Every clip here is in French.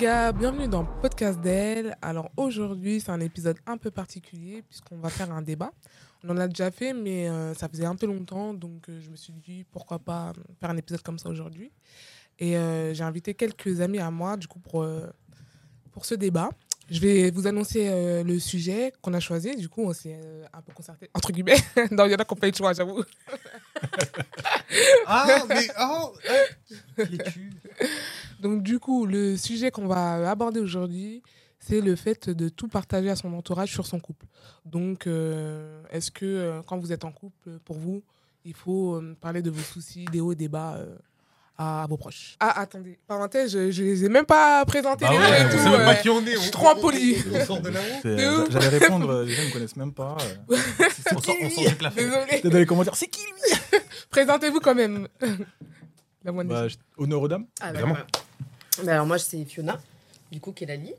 gars, bienvenue dans Podcast d'elle. Alors aujourd'hui, c'est un épisode un peu particulier puisqu'on va faire un débat. On en a déjà fait, mais euh, ça faisait un peu longtemps, donc euh, je me suis dit pourquoi pas faire un épisode comme ça aujourd'hui. Et euh, j'ai invité quelques amis à moi, du coup, pour, pour ce débat. Je vais vous annoncer euh, le sujet qu'on a choisi. Du coup, on s'est euh, un peu concerté, entre guillemets. non, il y en a qui ont fait le choix, j'avoue. Ah, mais oh, es-tu Donc, du coup, le sujet qu'on va aborder aujourd'hui, c'est le fait de tout partager à son entourage sur son couple. Donc, euh, est-ce que euh, quand vous êtes en couple, pour vous, il faut euh, parler de vos soucis, des hauts et des bas euh, à vos proches Ah, attendez, parenthèse, je ne les ai même pas présentés Bah les ouais, sait même pas qui on est. je suis trop impoli. On on sort de là-haut. C'est-. J'allais répondre, les gens ne me connaissent même pas. euh. On sort- on sort du plafond. Désolé. Dans les commentaires, c'est qui lui? Présentez-vous quand même. La moindre bah, je- Honneur aux dames. Ah, bah. Bah, alors moi c'est Fiona, du coup qui est Lali.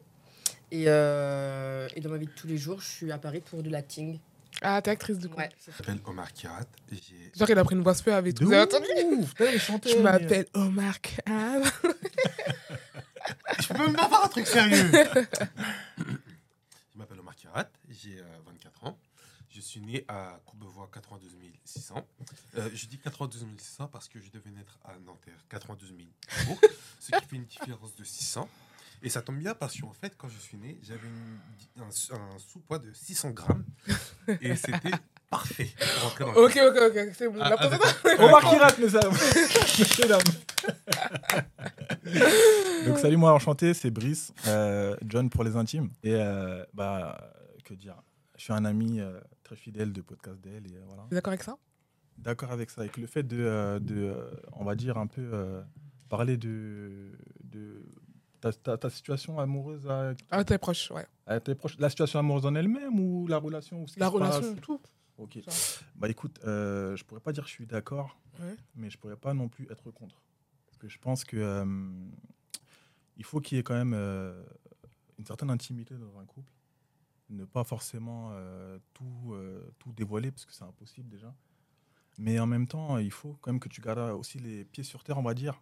Et, euh, et dans ma vie de tous les jours, je suis à Paris pour de l'acting. Ah, t'es actrice du coup. Ouais, Je m'appelle Omar Kirat. Genre, il a pris une voix suave avec tout. Vous avez entendu Je m'appelle Omar Khan. Je peux même pas faire un truc sérieux. Je m'appelle Omar Kirat. J'ai euh, 24 ans. Je suis né à Courbevoie 92 600. Euh, je dis 92 600 parce que je devais naître à Nanterre 92 000 euros, ce qui fait une différence de 600. Et ça tombe bien parce qu'en fait, quand je suis né, j'avais un, un sous-poids de 600 grammes. Et c'était parfait pour dans Ok, ok, ok, c'est bon. Ah, La ah, présentation- d'accord. Omar Kirat, mes amis. Messieurs, dames. Donc, salut, moi, enchanté, c'est Brice, euh, John pour les intimes. Et, euh, bah, que dire Je suis un ami euh, très fidèle de Podcast d'elle. Et euh, voilà. D'accord avec ça? D'accord avec ça. Avec le fait de, euh, de euh, on va dire, un peu euh, parler de, de ta, ta- ta situation amoureuse à, Ah, t'es proche, ouais. à tes proches. La situation amoureuse en elle-même ou la relation ou La se passe? relation, tout. Ok. Ça. Bah écoute, euh, je pourrais pas dire que je suis d'accord, Ouais. mais je pourrais pas non plus être contre. Parce que je pense que euh, il faut qu'il y ait quand même euh, une certaine intimité dans un couple. Ne pas forcément euh, tout, tout dévoiler, parce que c'est impossible déjà. Mais en même temps, il faut quand même que tu gardes aussi les pieds sur terre, on va dire.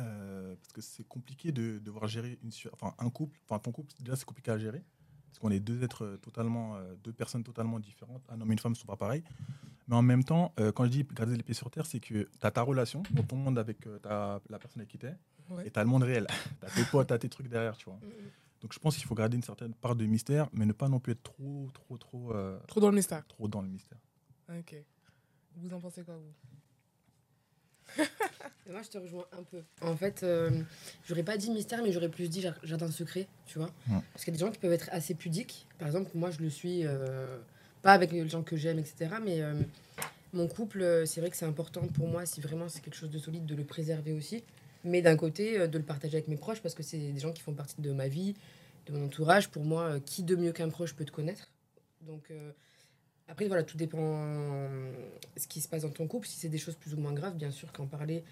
Euh, parce que c'est compliqué de devoir gérer une, enfin, un couple. Enfin, ton couple, déjà, c'est compliqué à gérer. Parce qu'on est deux êtres euh, totalement, euh, deux personnes totalement différentes. Un homme et une femme ne sont pas pareils. Mais en même temps, euh, quand je dis garder les pieds sur terre, c'est que tu as ta relation, dans ton monde avec ta- la personne avec qui tu es, Ouais. et tu as le monde réel. tu as tes potes, tu as tes trucs derrière, tu vois. Donc je pense qu'il faut garder une certaine part de mystère, mais ne pas non plus être trop, trop, trop, Trop dans le mystère. trop dans le mystère. Ok. Vous en pensez quoi, vous? Et moi je te rejoins un peu. En fait, euh, j'aurais pas dit mystère, mais j'aurais plus dit jar- jardin secret, tu vois. Ouais. Parce qu'il y a des gens qui peuvent être assez pudiques. Par exemple, moi je le suis, euh, pas avec les gens que j'aime, etc. Mais euh, mon couple, euh, c'est vrai que c'est important pour moi, si vraiment c'est quelque chose de solide, de le préserver aussi. Mais d'un côté, de le partager avec mes proches, parce que c'est des gens qui font partie de ma vie, de mon entourage. Pour moi, qui de mieux qu'un proche peut te connaître? Donc. Après, voilà, tout dépend euh, ce qui se passe dans ton couple. Si c'est des choses plus ou moins graves, bien sûr qu'en parler,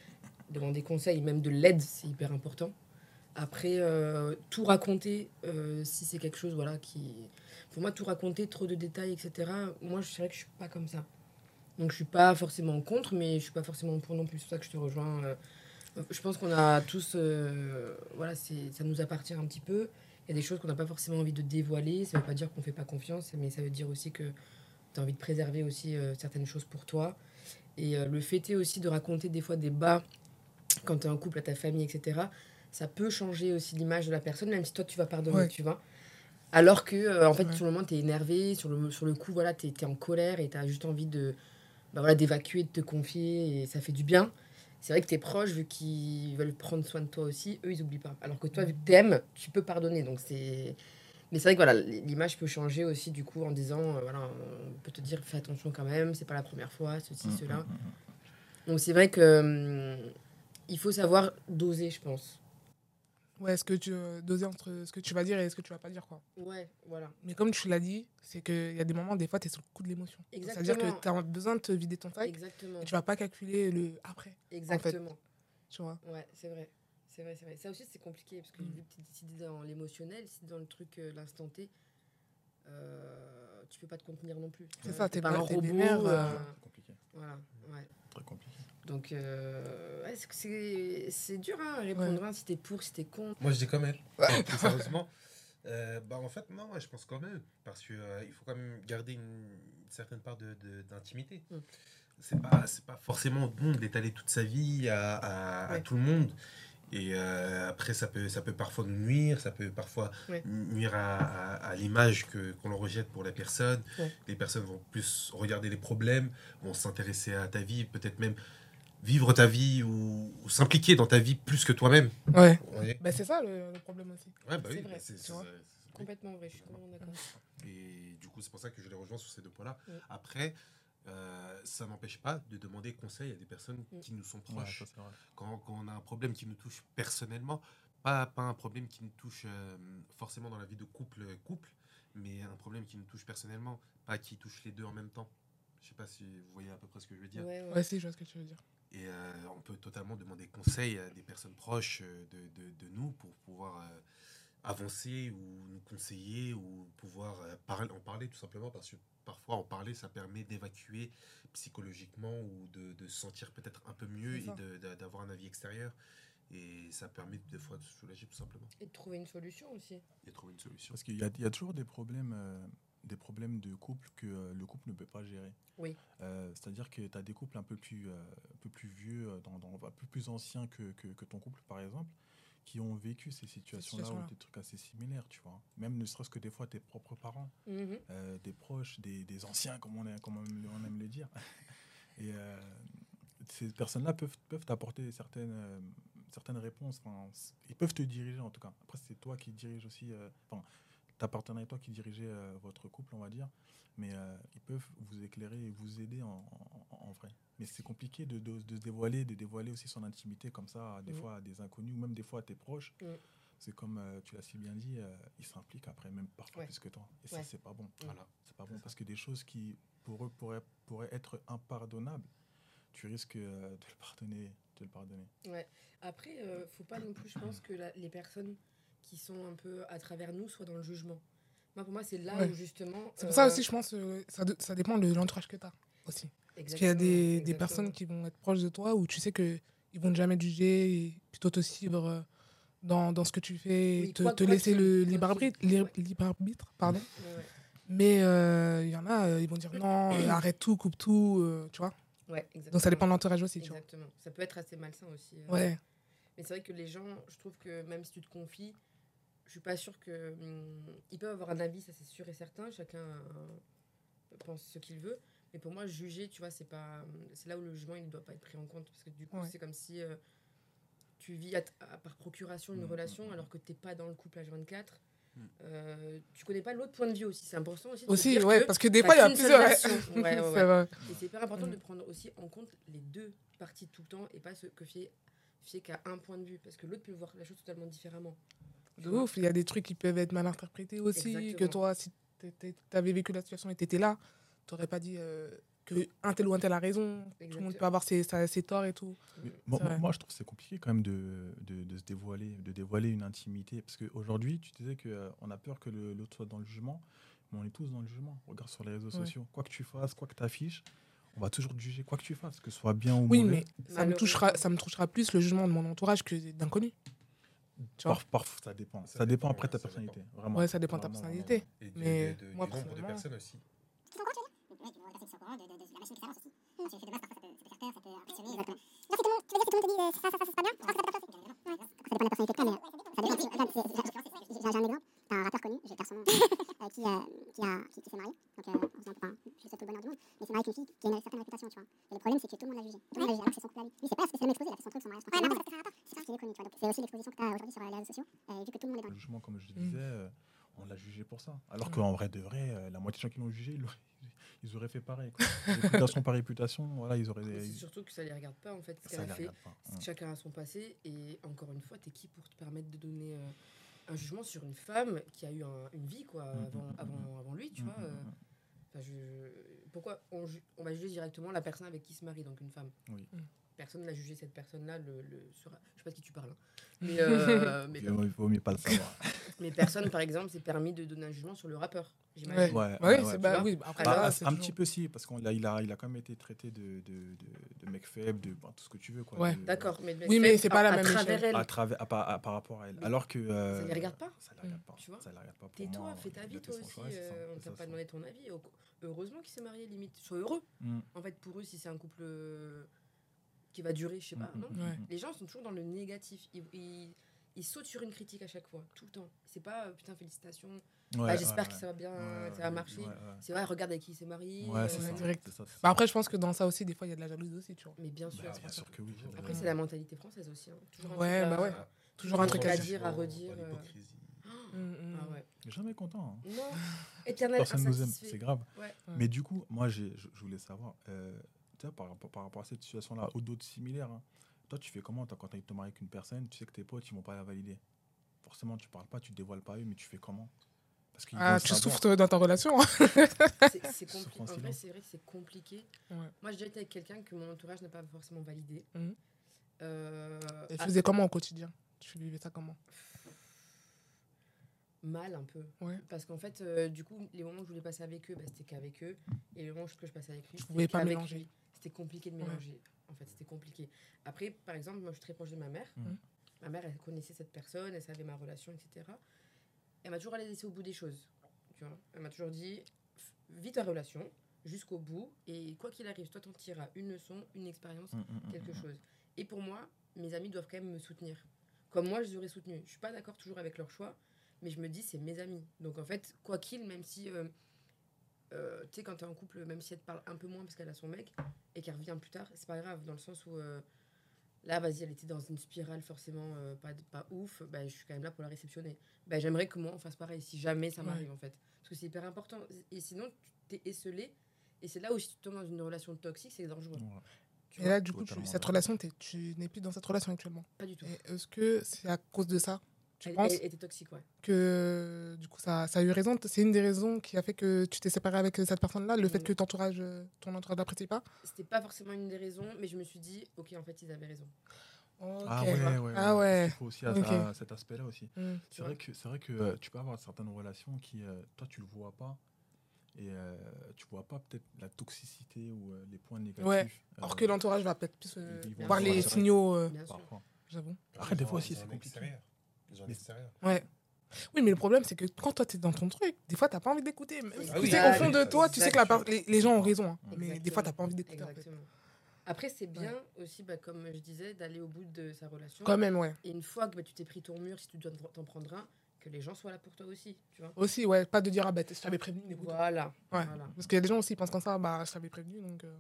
demander conseil, même de l'aide, c'est hyper important. Après, euh, tout raconter, euh, si c'est quelque chose, voilà, qui... Pour moi, tout raconter, trop de détails, etc., moi, je dirais que je suis pas comme ça. Donc, je suis pas forcément contre, mais je suis pas forcément pour non plus. C'est pour ça que je te rejoins. Je pense qu'on a tous... voilà, ça nous appartient un petit peu. Il y a des choses qu'on n'a pas forcément envie de dévoiler. Ça veut pas dire qu'on fait pas confiance, mais ça veut dire aussi que tu as envie de préserver aussi euh, certaines choses pour toi. Et euh, le fait est aussi de raconter des fois des bas quand tu es en couple à ta famille, etc. Ça peut changer aussi l'image de la personne, même si toi tu vas pardonner, Ouais. tu vois. Alors que, euh, en fait, Ouais. sur le moment, tu es énervé, sur le, sur le coup, voilà, tu es, en colère et tu as juste envie de bah, voilà, d'évacuer, de te confier, et ça fait du bien. C'est vrai que tes proches, vu qu'ils veulent prendre soin de toi aussi, eux, ils oublient pas. Alors que toi, vu que t'aimes, tu peux pardonner. Donc c'est. Mais c'est vrai que voilà, l'image peut changer aussi du coup en disant, euh, voilà, on peut te dire fais attention quand même, c'est pas la première fois, ceci, Mm, cela. mm, mm, Donc c'est vrai que hum, il faut savoir doser, je pense. Ouais, est-ce que tu euh, doser entre ce que tu vas dire et ce que tu vas pas dire, quoi. Ouais, voilà. Mais comme tu l'as dit, c'est qu'il y a des moments, des fois, tu es sur le coup de l'émotion. C'est-à-dire que tu as besoin de te vider ton sac Exactement. et tu vas pas calculer le après, Exactement. tu vois. Ouais, c'est vrai. C'est vrai, c'est vrai. Ça aussi, c'est compliqué parce que Mm. vu que tu es dans l'émotionnel, si t'es dans le truc, euh, l'instant T, euh, tu peux pas te contenir non plus. C'est Euh, ça, t'es pas pas- un robot. vénère, euh, euh, Compliqué. Voilà, ouais. Très compliqué. Donc, euh, ouais, c'est- c'est c'est dur hein, à répondre hein, si t'es pour, si t'es contre. Moi, je dis quand même. Plus sérieusement. Euh, bah, en fait, non, ouais, je pense quand même. Parce qu'il il faut quand même garder une, certaine part de- de- d'intimité. Mm. C'est pas, c'est pas forcément bon d'étaler toute sa vie à, à- à Ouais. tout le monde. Et euh, après, ça peut, ça peut parfois nous nuire, ça peut parfois Ouais. nuire à, à- à l'image que, qu'on leur rejette pour la personne. Ouais. Les personnes vont plus regarder les problèmes, vont s'intéresser à ta vie, peut-être même vivre ta vie ou, ou s'impliquer dans ta vie plus que toi-même. Ouais. Bah, c'est ça le, le problème aussi. Ouais, bah C'est oui, vrai, bah, c'est- tu c'est- vois. c'est- c'est- Complètement vrai, je suis complètement d'accord. Et du coup, c'est pour ça que je les rejoins sur ces deux points-là. Ouais. Après, euh, ça n'empêche pas de demander conseil à des personnes Mm. qui nous sont Ouais, proches. ça, quand, quand on a un problème qui nous touche personnellement, pas, pas un problème qui nous touche euh, forcément dans la vie de couple, couple, mais un problème qui nous touche personnellement, pas qui touche les deux en même temps. Je sais pas si vous voyez à peu près ce que je veux dire. Ouais, ouais. Ouais, si, je vois ce que tu veux dire. Et euh, on peut totalement demander conseil à des personnes proches euh, de, de- de nous pour pouvoir euh, avancer ou nous conseiller ou pouvoir euh, parler, en parler tout simplement parce que parfois en parler ça permet d'évacuer psychologiquement ou de, de se sentir peut-être un peu mieux et d'avoir un avis extérieur et ça permet des fois de se soulager tout simplement Et de trouver une solution aussi. et de trouver une solution. Parce qu'il y, a- il y a toujours des problèmes, euh, des problèmes de couple que euh, le couple ne peut pas gérer. Oui. Euh, C'est-à-dire que tu as des couples un peu plus, euh, un peu plus vieux, dans, dans- un peu plus anciens que, que, que ton couple, par exemple, qui ont vécu ces situations-là ou des trucs assez similaires, tu vois. Même ne serait-ce que des fois tes propres parents, Mhm. euh, des proches, des, des anciens, comme on, est, comme on aime- le dire. Et euh, ces personnes-là peuvent, peuvent t'apporter certaines, euh, certaines réponses. Enfin, ils peuvent te diriger en tout cas. Après, c'est toi qui diriges aussi. Enfin, ta partenaire et toi qui dirigez euh, votre couple, on va dire. Mais euh, ils peuvent vous éclairer et vous aider en, en- en vrai. Mais c'est compliqué de, de- de se dévoiler, de dévoiler aussi son intimité comme ça, des Mhm. fois à des inconnus ou même des fois à tes proches. Mhm. C'est comme euh, tu l'as si bien dit, euh, ils s'impliquent après, même parfois Ouais. plus que toi. Et ça, Ouais. c'est pas bon. Voilà. C'est pas bon parce que des choses qui pour eux pourraient, pourraient être impardonnables, tu risques euh, de le pardonner, de le pardonner. Ouais. Après, euh, faut pas non plus, je pense, que la- les personnes qui sont un peu à travers nous soient dans le jugement. Moi, pour moi, c'est là Ouais. où justement. C'est pour ça euh, aussi, je pense, euh, ça, de- ça dépend de l'entourage que tu as aussi. Parce qu'il y a exactement, des, des exactement. personnes qui vont être proches de toi où tu sais qu'ils vont jamais te juger et plutôt te suivre euh, dans, dans ce que tu fais, Oui, te, quoi- te quoi laisser le libre arbitre, libre arbitre, pardon. Ouais, ouais. Mais euh, il y en a, euh, ils vont dire non, euh, arrête tout, coupe tout, tu vois. Ouais, exactement. Donc ça dépend de l'entourage aussi, tu vois. Exactement. Ça peut être assez malsain aussi. Ouais, Mais c'est vrai que les gens, je trouve que même si tu te confies, je suis pas sûre que. hum, ils peuvent avoir un avis, ça c'est sûr et certain. Chacun euh, pense ce qu'il veut. Mais pour moi, juger, tu vois, c'est pas. C'est là où le jugement, il ne doit pas être pris en compte. Parce que du coup, Ouais. c'est comme si euh, tu vis à à- par procuration une Mhm, relation mhm. alors que t'es pas dans le couple H24. Mhm. Euh, tu connais pas l'autre point de vue aussi. C'est important aussi. de aussi, dire ouais, que parce que des fois, il y a plusieurs. Ouais, ouais, ouais. C'est vrai. Et c'est hyper important Mm. de prendre aussi en compte les deux parties tout le temps et pas se que fier, fier qu'à un point de vue. Parce que l'autre peut voir la chose totalement différemment. De ouf, il y a des trucs qui peuvent être mal interprétés aussi. Que Exactement. toi, si tu avais vécu la situation et tu étais là, tu n'aurais pas dit euh, que un tel ou un tel a raison. Tout le monde Exactement. peut avoir ses, torts et tout. Moi, je trouve que c'est compliqué quand même de, de, de se dévoiler, de dévoiler une intimité. Parce qu'aujourd'hui, tu disais qu'on a peur que l'autre soit dans le jugement, mais on est tous dans le jugement. Regarde sur les réseaux Ouais. sociaux. Quoi que tu fasses, quoi que tu affiches, on va toujours te juger, quoi que tu fasses, que ce soit bien ou Oui, mauvais. mais ça me, touchera, ça me touchera plus le jugement de mon entourage que d'inconnus. Tu vois Par- parfois, ça dépend. Ça, Ça dépend dépend, après ta ouais, ça personnalité. dépend. Vraiment. Ouais, ça dépend de ta Vraiment, personnalité. Et du, Mais de- de- moi, du nombre de personnellement- personnes aussi. J'ai un exemple, t'as un rappeur connu, j'ai personne nom, euh, qui, euh, qui, a, qui, qui s'est marié. Donc, euh, en faisant- enfin, je lui souhaite tout le bonheur du monde, mais il s'est marié avec une fille qui a une certaine réputation, tu vois. Aussi l'exposition que t'as aujourd'hui sur les réseaux sociaux, vu que tout le monde est dans Le jugement, comme je Mm. disais, euh, on l'a jugé pour ça. Alors Ouais. qu'en vrai de vrai, euh, la moitié des gens qui l'ont jugé, ils, l'auraient- ils auraient fait pareil. quoi. réputation par réputation, voilà, ils auraient. C'est ils- surtout que ça les regarde pas en fait ce qu'elle a fait. Mm. Chacun a son passé et encore une fois, t'es qui pour te permettre de donner euh, un jugement sur une femme qui a eu un- une vie quoi Mm, avant, mm, mm, avant, avant lui, tu Mm, vois. mm, euh, mm. enfin, je... Pourquoi on, ju- on va juger directement la personne avec qui se marie, donc une femme Oui. Personne n'a jugé cette personne-là. Le, le, sera... Je sais pas de qui tu parles. hein. Mais, euh, mais, Il vaut- mieux pas le savoir. mais personne, par exemple, s'est permis de donner un jugement sur le rappeur. j'imagine. Ouais, Ouais, ouais, c'est ouais. bah, oui, bah, après, Bah, là, un, c'est un toujours- petit peu si, parce qu'il a, il a, il a quand même été traité de, de, de, de mec faible, de tout ce que tu veux. Quoi, Ouais. de- D'accord, mais, Oui, mais c'est pas la à même travers échelle. elle. À travers, à, par- à- par rapport à elle. Mais Alors que. euh, ça les regarde pas Ça les regarde pas. Tu vois Ça les regarde pas. Pour Tais-toi, moi, fais ta vie toi aussi. euh, on c'est t'a pas demandé ton avis. Heureusement qu'il s'est marié, limite. Sois heureux. Mm, En fait, pour eux, si c'est un couple euh, qui va durer, je sais pas. mm, non mm, Ouais. mm. Les gens sont toujours dans le négatif. Ils, ils, ils sautent sur une critique à chaque fois, tout le temps. C'est pas euh, putain, félicitations. Ouais, Ah, J'espère ouais, que ça va bien, ça va ouais, marcher. ouais, ouais. C'est vrai, regarde avec qui il s'est marié. Ouais, c'est euh, ça. direct. ça, ça. Bah, après, je pense que dans ça aussi, des fois, il y a de la jalousie aussi, tu vois. Mais bien sûr. Bah, bien sûr que oui. Après, Euh, c'est la mentalité française aussi. hein. Toujours un Ouais, truc à- bah ouais. Toujours un truc à dire. à redire. Euh. Ah ouais. Jamais content. hein. Non, éternel Personne nous aime, c'est grave. Ouais. Mais du coup, moi, j'ai- je, je voulais savoir, euh, tu par, rapport- par rapport à cette situation-là, ou d'autres similaires, hein, toi, tu fais comment toi, quand tu as te marier avec une personne, tu sais que tes potes, ils vont pas la valider? Forcément, tu parles pas, tu te dévoiles pas eux, mais tu fais comment? Parce Ah, tu savoir. souffres dans ta relation. C'est- c'est compli- Souffrance En vrai, c'est vrai que c'est compliqué. Ouais. Moi, j'ai déjà été avec quelqu'un que mon entourage n'a pas forcément validé. Mhm. Euh, Et tu ah, faisais comment au quotidien? Tu vivais ça comment? Mal un peu. Ouais. Parce qu'en fait, euh, du coup, les moments que je voulais passer avec eux, bah, c'était qu'avec eux. Et les moments que je passais avec lui, c'était pouvais pas mélanger. lui. C'était compliqué de mélanger. En fait, c'était compliqué. Après, par exemple, moi, je suis très proche de ma mère. Mhm. Ma mère, elle connaissait cette personne, elle savait ma relation, etc. Elle m'a toujours allé laisser au bout des choses. Tu vois elle m'a toujours dit, vis ta relation jusqu'au bout. Et quoi qu'il arrive, toi, t'en tireras une leçon, une expérience, Mm, mm, mm, quelque mm. chose. Et pour moi, mes amis doivent quand même me soutenir. Comme moi, je les aurais soutenus. Je suis pas d'accord toujours avec leur choix, mais je me dis, c'est mes amis. Donc en fait, quoi qu'il, même si. euh, euh, tu sais, quand t'es en couple, même si elle te parle un peu moins parce qu'elle a son mec et qu'elle revient plus tard, c'est pas grave, dans le sens où. euh, là, vas-y, elle était dans une spirale forcément euh, pas, pas ouf, bah, je suis quand même là pour la réceptionner. Bah, J'aimerais que moi, on fasse pareil, si jamais ça Ouais. m'arrive en fait. Parce que c'est hyper important. Et sinon, tu t'es esselé. Et c'est là où si tu tombes dans une relation toxique, c'est dangereux. Ouais. Tu Et vois là, du coup, tu- cette relation, tu n'es plus dans cette relation actuellement. Pas du tout. Est-ce que c'est à cause de ça Tu Elle, penses elle était toxique, ouais. que du coup ça, ça a eu raison? C'est une des raisons qui a fait que tu t'es séparé avec cette personne-là Le fait Mhm. que ton entourage, euh, ton entourage n'apprécie pas? C'était pas forcément une des raisons, mais je me suis dit, ok, en fait, ils avaient raison. Ah ouais, ouais, ouais. Ah ouais. Il faut aussi à, Ok. à cet aspect-là aussi. Mm. C'est vrai que, c'est vrai que euh, tu peux avoir certaines relations qui, euh, toi, tu le vois pas. Et euh, tu vois pas peut-être la toxicité ou euh, les points négatifs. Ouais. euh, Alors que l'entourage va peut-être plus euh, voir le les signaux, euh, Bien sûr. parfois. j'avoue. Après, des fois aussi, c'est compliqué. Ouais. Oui, mais le problème, c'est que quand toi, tu es dans ton truc, des fois, tu pas envie d'écouter. Même si Ah tu oui, sais, ah au fond de toi, tu sais que la les, les gens ont raison. hein. Mais des fois, tu pas envie d'écouter. en fait. Exactement. Après, c'est bien aussi, bah, comme je disais, d'aller au bout de sa relation. Quand même, ouais. Et une fois que bah, tu t'es pris ton mur, si tu dois t'en prendre un, que les gens soient là pour toi aussi. Tu vois Aussi, ouais, pas de dire, ah bah, je t'avais prévenu. Voilà. Ouais. voilà. Parce qu'il y a des gens aussi qui pensent comme ça, bah, je t'avais prévenu, donc. euh,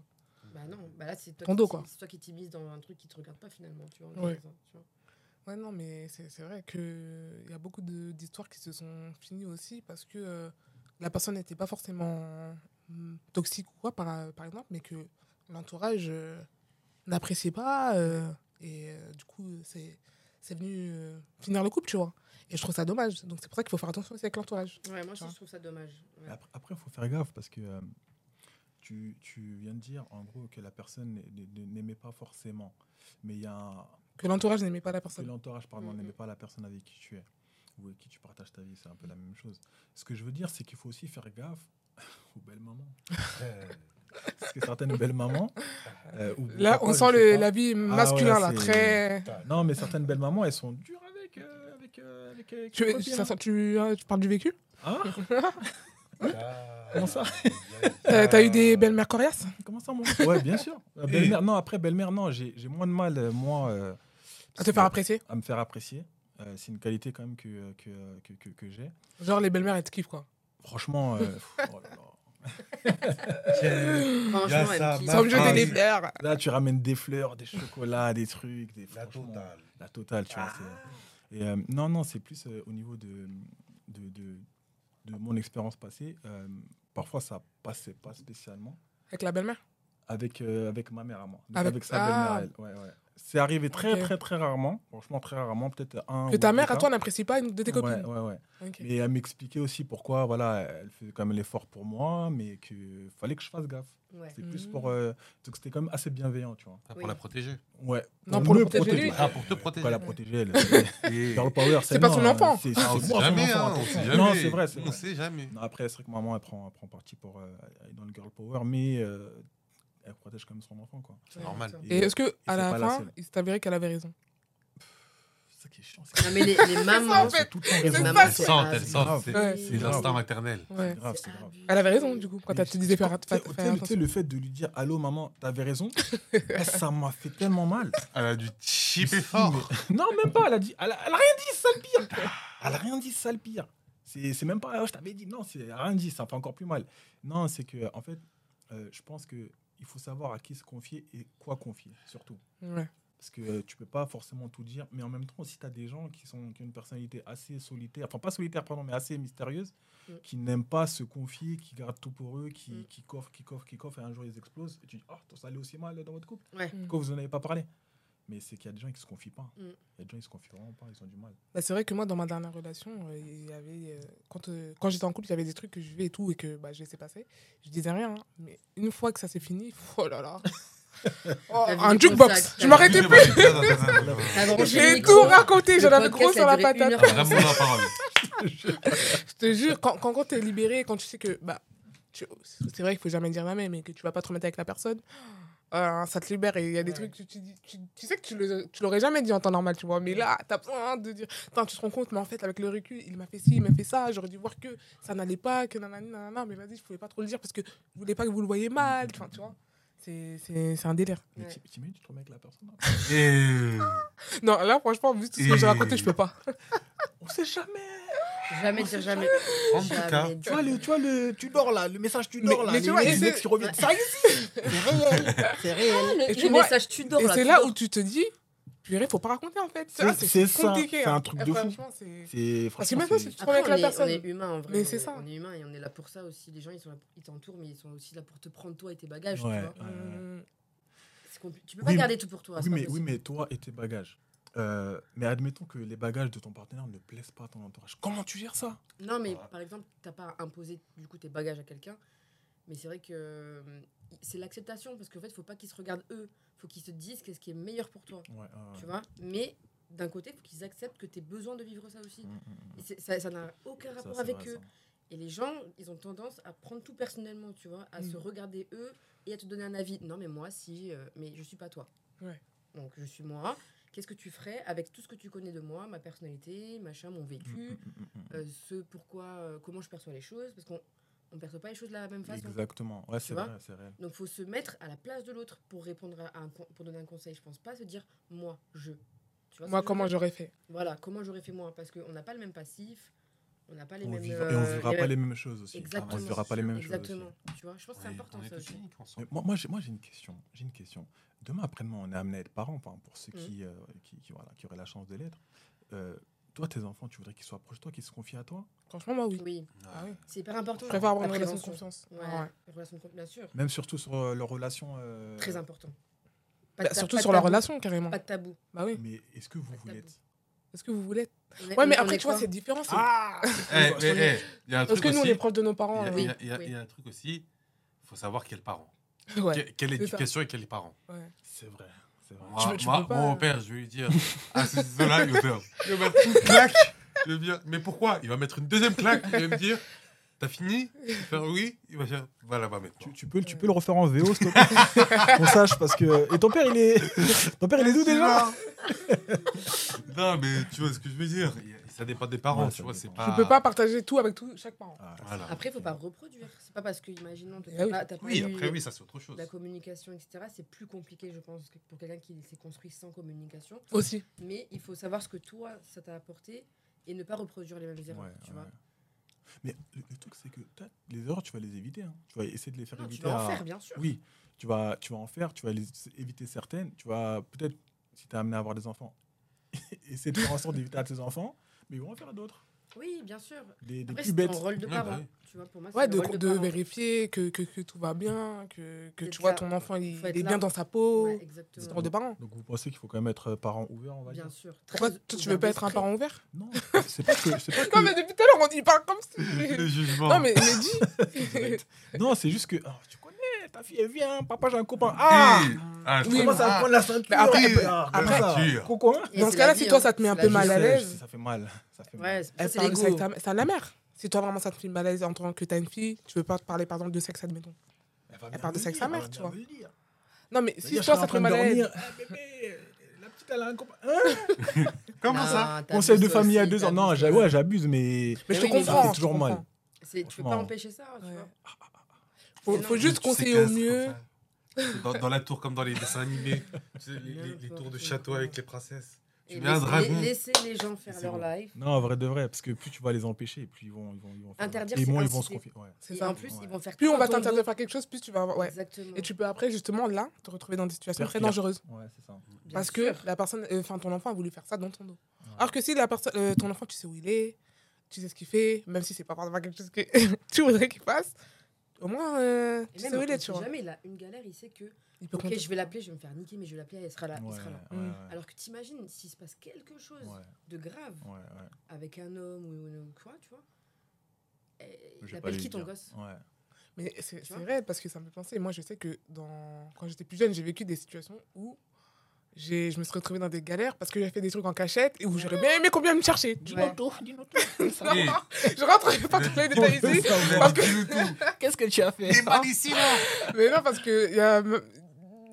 Bah non, bah là, c'est toi, Ton qui dos, t'y- quoi. c'est toi qui t'immisces dans un truc qui te regarde pas finalement. Tu vois, en Ouais. ça, tu vois. Ouais, non, mais c'est c'est vrai qu'il y a beaucoup de- d'histoires qui se sont finies aussi parce que euh, la personne n'était pas forcément mm, toxique ou quoi, par, par exemple, mais que l'entourage euh, n'appréciait pas. euh, et euh, du coup, c'est c'est venu euh, finir le couple, tu vois. Et je trouve ça dommage. Donc c'est pour ça qu'il faut faire attention aussi avec l'entourage. Ouais, moi je trouve ça dommage. Ouais. Après, après, il faut faire gaffe parce que euh, tu, tu viens de dire, en gros, que la personne n'aimait pas forcément. Mais il y a un, Que l'entourage n'aimait pas la que personne. l'entourage, pardon, Mhm. n'aimait pas la personne avec qui tu es ou avec qui tu partages ta vie. C'est un peu la même chose. Ce que je veux dire, c'est qu'il faut aussi faire gaffe aux belles mamans. Euh, Parce que certaines belles mamans. euh, ou Là, on sent sais le, pas. la vie ouais, masculin, là, c'est- très. Non, mais certaines belles mamans, elles sont dures avec. euh, avec, euh, avec, avec Tu, ça- ça- tu, hein, tu parles du vécu Hein? Ah, Comment ça? T'as eu des belles-mères coriaces? Comment ça, moi Ouais, bien sûr. Belle-mère, non, après, belle-mère, non, j'ai moins de mal, euh, moi. À te faire apprécier à me faire apprécier. Euh, c'est une qualité quand même que, euh, que, euh, que, que, que j'ai. Genre, les belles-mères, elles te kiffent, quoi. Franchement, euh, pff, oh là là. Franchement, ça, elle me jeter des fleurs. là, tu ramènes des fleurs, des chocolats, des trucs. Des, La totale. La totale, tu vois. c'est- Et, euh, non, non, c'est plus euh, au niveau de, de, de, de mon expérience passée. Euh, parfois, ça passait pas spécialement. Avec la belle-mère? Avec, euh, avec ma mère à moi. Avec- avec, sa Ah. belle-mère, elle. Ouais, ouais. C'est arrivé très, Ok. très, très rarement. Franchement, très rarement. Peut-être un. Que ta mère, à toi, n'apprécie pas une de tes Ouais, copines. ouais, ouais. Ok. Mais elle m'expliquait aussi pourquoi, voilà, elle fait quand même l'effort pour moi, mais qu'il fallait que je fasse gaffe. Ouais. C'est plus Mhm. pour. euh, donc c'était quand même assez bienveillant, tu vois. Ah, pour Oui. la protéger. Ouais. Non, pour le me protéger, lui. Ah, pour te Ouais, protéger. Pas la protéger. Elle, Et- Girl Power, C'est pas non, son enfant. C'est Ah, on c'est sait moi, son jamais, enfant, hein, on attention. sait jamais. Non, c'est vrai, c'est On sait jamais. Non, Après, c'est vrai que maman, elle prend, elle prend parti pour euh, aller dans le Girl Power, mais euh, elle protège quand même son enfant, quoi. C'est normal. Et est-ce que à c'est la fin, seule. il s'est avéré qu'elle avait raison? C'est ça qui est chiant. c'est Non, mais les, les mamans. en fait. tout le temps C'est raison. ça, mamans, Elle c'est. C'est c'est l'instinct maternel. C'est grave, C'est c'est grave. Elle avait raison, du coup, quand elle te disait faire, faire, tu sais, attention. le fait de lui dire Allô, maman, t'avais raison, ça m'a fait tellement mal. Elle a dû chipper fort. Non, même pas. Elle a, dit, elle a, rien dit, sale pire. Elle a rien dit, sale pire. C'est c'est même pas, Ah, je t'avais dit, non, c'est rien dit, ça fait encore plus mal. Non, c'est que, en fait, euh, je pense qu'il faut savoir à qui se confier et quoi confier, surtout. Ouais. Parce que euh, tu peux pas forcément tout dire, mais en même temps aussi, tu as des gens qui, sont, qui ont une personnalité assez solitaire, enfin pas solitaire, pardon, mais assez mystérieuse, Mm. qui n'aiment pas se confier, qui gardent tout pour eux, qui, Mm. qui coffrent, qui coffrent, qui coffrent, et un jour ils explosent, et tu dis, oh, ça allait aussi mal dans votre couple. Ouais. Pourquoi vous n'en avez pas parlé? Mais c'est qu'il y a des gens qui se confient pas. Mm. Il y a des gens qui se confient vraiment pas, ils ont du mal. Bah, c'est vrai que moi, dans ma dernière relation, euh, il y avait, euh, quand, euh, quand j'étais en couple, il y avait des trucs que je vivais et tout, et que bah, je laissais passer. Je disais rien. hein. Mais une fois que ça s'est fini, oh là là. Oh, un jukebox. Je m'arrêtais plus. J'ai tout raconté. J'en avais gros sur la patate. Je te jure, quand, quand, quand t'es libéré, quand tu sais que. Bah, tu- c'est vrai qu'il faut jamais dire jamais, mais que tu vas pas te remettre avec la personne, euh, ça te libère. Et il y a des Ouais. trucs, tu, tu, dis- tu, tu sais que tu, le, tu l'aurais jamais dit en temps normal, tu vois. Mais là, t'as besoin de dire. Attends, tu te rends compte, mais en fait, avec le recul, il m'a fait ci, il m'a fait ça. J'aurais dû voir que ça n'allait pas, que nanani, nanana. Mais vas-y, je pouvais pas trop le dire parce que je voulais pas que vous le voyez mal. Enfin, tu vois. C'est- C'est c'est un délire. Mais Ouais. tu te remets avec la personne Et... Non, là, franchement, vu tout ce que j'ai raconté, je peux pas. On sait jamais Jamais dire jamais. En tout cas, Jamais tu vois, le, tu vois le, tu dors là, le message tu Mais- dors là, mais tu les vois, mecs et qui c'est- reviennent. Ça existe C'est réel C'est réel Le, Et tu le vois, message tu dors Et là. c'est là où tu te dis, purée, faut pas raconter en fait. C'est- c'est ça, c'est hein. un truc Et de fou. c'est- Parce que maintenant, c'est- si tu te avec la personne. on est humain en vrai. Mais on c'est est- ça. On est humain et on est là pour ça aussi. Les gens, ils, sont là- ils t'entourent, mais ils sont aussi là pour te prendre toi et tes bagages. Ouais. Tu, peux pas garder tout pour toi. Oui mais toi et tes bagages. Euh, mais admettons que les bagages de ton partenaire ne plaisent pas à ton entourage. Comment tu gères ça? Non, mais par exemple, t'as pas imposé du coup tes bagages à quelqu'un. Mais c'est vrai que euh, c'est l'acceptation parce qu'en fait, faut pas qu'ils se regardent eux. Faut qu'ils se disent qu'est-ce qui est meilleur pour toi. ouais, Tu vois? Mais d'un côté, faut qu'ils acceptent que tu besoin de vivre ça aussi. Mm, mm, mm. Et ça n'a aucun rapport avec vrai, eux. ça. Et les gens, ils ont tendance à prendre tout personnellement, tu vois, à se regarder eux et à te donner un avis. Non, mais moi, si, euh, mais je suis pas toi. Ouais. Donc, je suis moi. Qu'est-ce que tu ferais avec tout ce que tu connais de moi, ma personnalité, machin, mon vécu, mm, mm, mm, euh, ce pourquoi, euh, comment je perçois les choses, parce qu'on on perçoit pas les choses de la même façon. Exactement. Ouais, c'est vrai, c'est réel. Donc, faut se mettre à la place de l'autre pour répondre à un, pour donner un conseil. Je pense pas se dire moi, je. Tu vois ce Moi, comment j'aurais fait Voilà, comment j'aurais fait moi, parce qu'on n'a pas le même passif, on n'a pas les On mêmes. vivra- euh, et on vivra les pas mêmes- les mêmes choses aussi. Exactement. On vivra pas les mêmes choses. aussi. Exactement. Tu vois, je pense que c'est important ça aussi. moi, moi, j'ai, moi, j'ai une question. J'ai une question. Demain après-demain, on est amené à être parents, enfin, pour ceux Mm. qui, euh, qui, qui, voilà, qui auraient la chance de l'être. Euh, toi, tes enfants, tu voudrais qu'ils soient proches de toi, qu'ils se confient à toi? Franchement, moi, oui. Oui, Ah oui. c'est hyper important. Je préfère avoir une relation de confiance. Ouais, Ouais. une relation de confiance, bien sûr. Même surtout sur euh, leur relation. euh, Très important. Pas Bah, surtout pas sur la relation, carrément. Pas de tabou. Bah oui. Mais est-ce que vous Pas voulez être Est-ce que vous voulez On Ouais, mais on après, tu vois, c'est différent. Ah Eh, mais, eh, il y a un Parce truc que nous, on aussi. est proche de nos parents. Il y a- euh, il y a- il y a- oui. il y a un truc aussi. Il faut savoir quels parents. Ouais. Que- Quelle éducation et quels parents. ouais. C'est vrai. C'est vrai. Moi, Tu moi, pas- mon père, je vais lui dire Ah, c'est cela, il va faire. Il va mettre une claque. Je vais dire Mais pourquoi? Il va mettre une deuxième claque. Il va me dire T'as fini? Faire oui? Il va faire Va là-bas maintenant. Tu, tu peux, tu peux le refaire en VO, s'il te plaît Qu'on sache, parce que. Et ton père, il est. Ton père, il est d'où déjà? Non, mais tu vois ce que je veux dire. Ça dépend des parents, Ouais, tu vois. C'est pas. Tu peux pas partager tout avec tout, chaque parent. Ah, Voilà. Après, il faut pas reproduire. C'est pas parce que, imaginons, Eh t'as oui. pas, Oui, eu après, oui, ça c'est autre chose. la communication, etc. C'est plus compliqué, je pense, que pour quelqu'un qui s'est construit sans communication. Aussi. Mais il faut savoir ce que toi, ça t'a apporté et ne pas reproduire les mêmes erreurs. Ouais, tu ouais. vois Mais le, le truc, c'est que les erreurs, tu vas les éviter. hein. Tu vas essayer de les faire Non, tu éviter. vas en faire, bien sûr. Oui, tu vas, tu vas en faire, tu vas les, éviter certaines. Tu vas peut-être, si tu es amené à avoir des enfants, essayer de faire en sorte d'éviter à tes enfants, mais ils vont en faire d'autres. Oui, bien sûr. Des, des Après, plus c'est bêtes. ton rôle de Ouais, parent. bah oui. Tu vois, pour moi, Ouais, de, rôle de, de parent. vérifier que, que, que tout va bien, que, que tu vois là. ton enfant il, est là. bien dans sa peau. Ouais, C'est ton rôle de parent. Donc vous pensez qu'il faut quand même être parent ouvert, on va Bien dire sûr. Pourquoi toi, tu veux pas être un parent ouvert? Non, c'est pas que. C'est pas que... Non, mais depuis tout à l'heure, on y parle comme si. Le jugement. non, mais, mais dis. Non, c'est juste que. ah, tu connais, ta fille, elle vient, papa, j'ai un copain. Ah Eh, ah, je Oui, Commence à ah, prendre la ceinture. Mais après- ah, après- ça. Ceinture. Coco, hein Dans ce cas-là, si toi, hein. ça te met un peu mal à l'aise. Ça fait mal. Ça fait mal. Ouais, c'est- ça, Elle c'est parle de ça l'ego. avec ta- la mère. Si toi, vraiment, ça te fait mal à l'aise en tant que t'as une fille, tu veux pas te parler, par exemple, de sexe, admettons. Elle, Elle parle de sexe à mère, tu vois. Non, mais si je toi, ça te fait mal à l'aise. dormir. Ah, bébé, la petite, elle a un copain. Hein Comment Non, ça Conseil de famille à deux ans. Non, ouais, j'abuse, mais. Mais je te mais comprends. c'est toujours mal. Tu peux pas empêcher ça, tu vois. Faut, faut juste conseiller au mieux. Dans, dans la tour, comme dans les dessins animés. Tu sais, les, les- les tours de château avec les princesses. Tu Et mets un laisse- dragon. Laissez les gens faire leur bon. live. Non, en vrai de vrai, parce que plus tu vas les empêcher, plus ils vont, ils vont, ils vont faire. Interdire, et moins ils vont se confier. Ouais. C'est Et ça. en plus, Ouais. ils vont faire Plus on va t'interdire de faire quelque chose, plus tu vas avoir. Ouais. Exactement. Et tu peux après, justement, là, te retrouver dans des situations très dangereuses. Ouais, c'est ça. Bien Parce sûr. que la personne, euh, enfin ton enfant a voulu faire ça dans ton dos. Alors que si la personne, euh, ton enfant, tu sais où il est, tu sais ce qu'il fait, même si c'est pas forcément quelque chose que tu voudrais qu'il fasse, au moins euh, tu sais où il est, tu vois. jamais, il a une galère, il sait que, ok, compter je vais l'appeler, je vais me faire niquer, mais je vais l'appeler, elle sera là. il Ouais, sera là. ouais, ouais. Alors que t'imagines, s'il se passe quelque chose Ouais, de grave ouais, ouais. avec un homme ou, ou quoi, tu vois, eh, il appelle qui ton dire. gosse Ouais. Mais c'est vrai parce que ça me fait penser. Moi, je sais que dans... quand j'étais plus jeune, j'ai vécu des situations où j'ai- je me suis retrouvée dans des galères parce que j'ai fait des trucs en cachette et où j'aurais bien aimé vienne me chercher. Dis-nous Ouais. tout. Eh, Je rentre pas dans les détails ici. Parce que... Qu'est-ce que tu as fait là Mais non, parce qu'il y a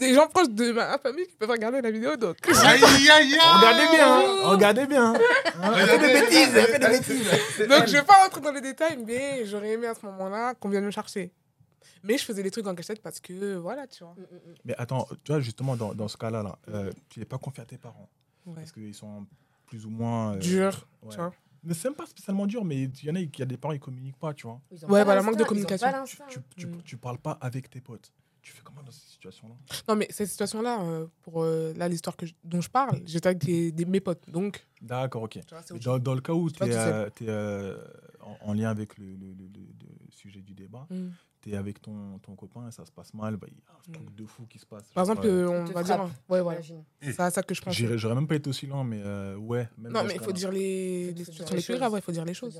des gens proches de ma famille qui peuvent regarder la vidéo. Donc, Aïe, aïe, aïe Regardez bien, hein. regardez bien. Hein. Elle fait des bêtises, elle fait des bêtises. donc je vais pas rentrer dans les détails, mais j'aurais aimé à ce moment-là qu'on vienne me chercher. Mais je faisais des trucs en cachette parce que, voilà, tu vois. Mais attends, tu vois, justement, dans, dans ce cas-là, là, euh, tu n'es pas confié à tes parents. Ouais. Parce qu'ils sont plus ou moins. euh, Dur, ouais. tu vois. Mais c'est même pas spécialement dur, mais il y en a qui a des parents, ils communiquent pas, tu vois. Ouais, pas voilà, manque de communication. pas Tu, tu, tu, tu parles pas avec tes potes. Tu fais comment dans ces situations-là? Non, mais cette situation-là, euh, pour euh, là, l'histoire que je- dont je parle, j'étais avec des, des- mes potes. Donc, D'accord, ok. vois, Dans, dans le cas où Tu es, sais. en, en lien avec le, le- le- le- le sujet du débat. Mm. tu es avec ton, ton copain et ça se passe mal, bah, il y a un Mm. truc de fou qui se passe. Par exemple, Ouais. euh, on va dire. Ouais. Imagine. C'est à ça que je pense. J'aurais même pas été aussi lent, mais euh, ouais. même Non, mais il faut dire les, les dire situations les les plus choses. graves, il faut dire les choses.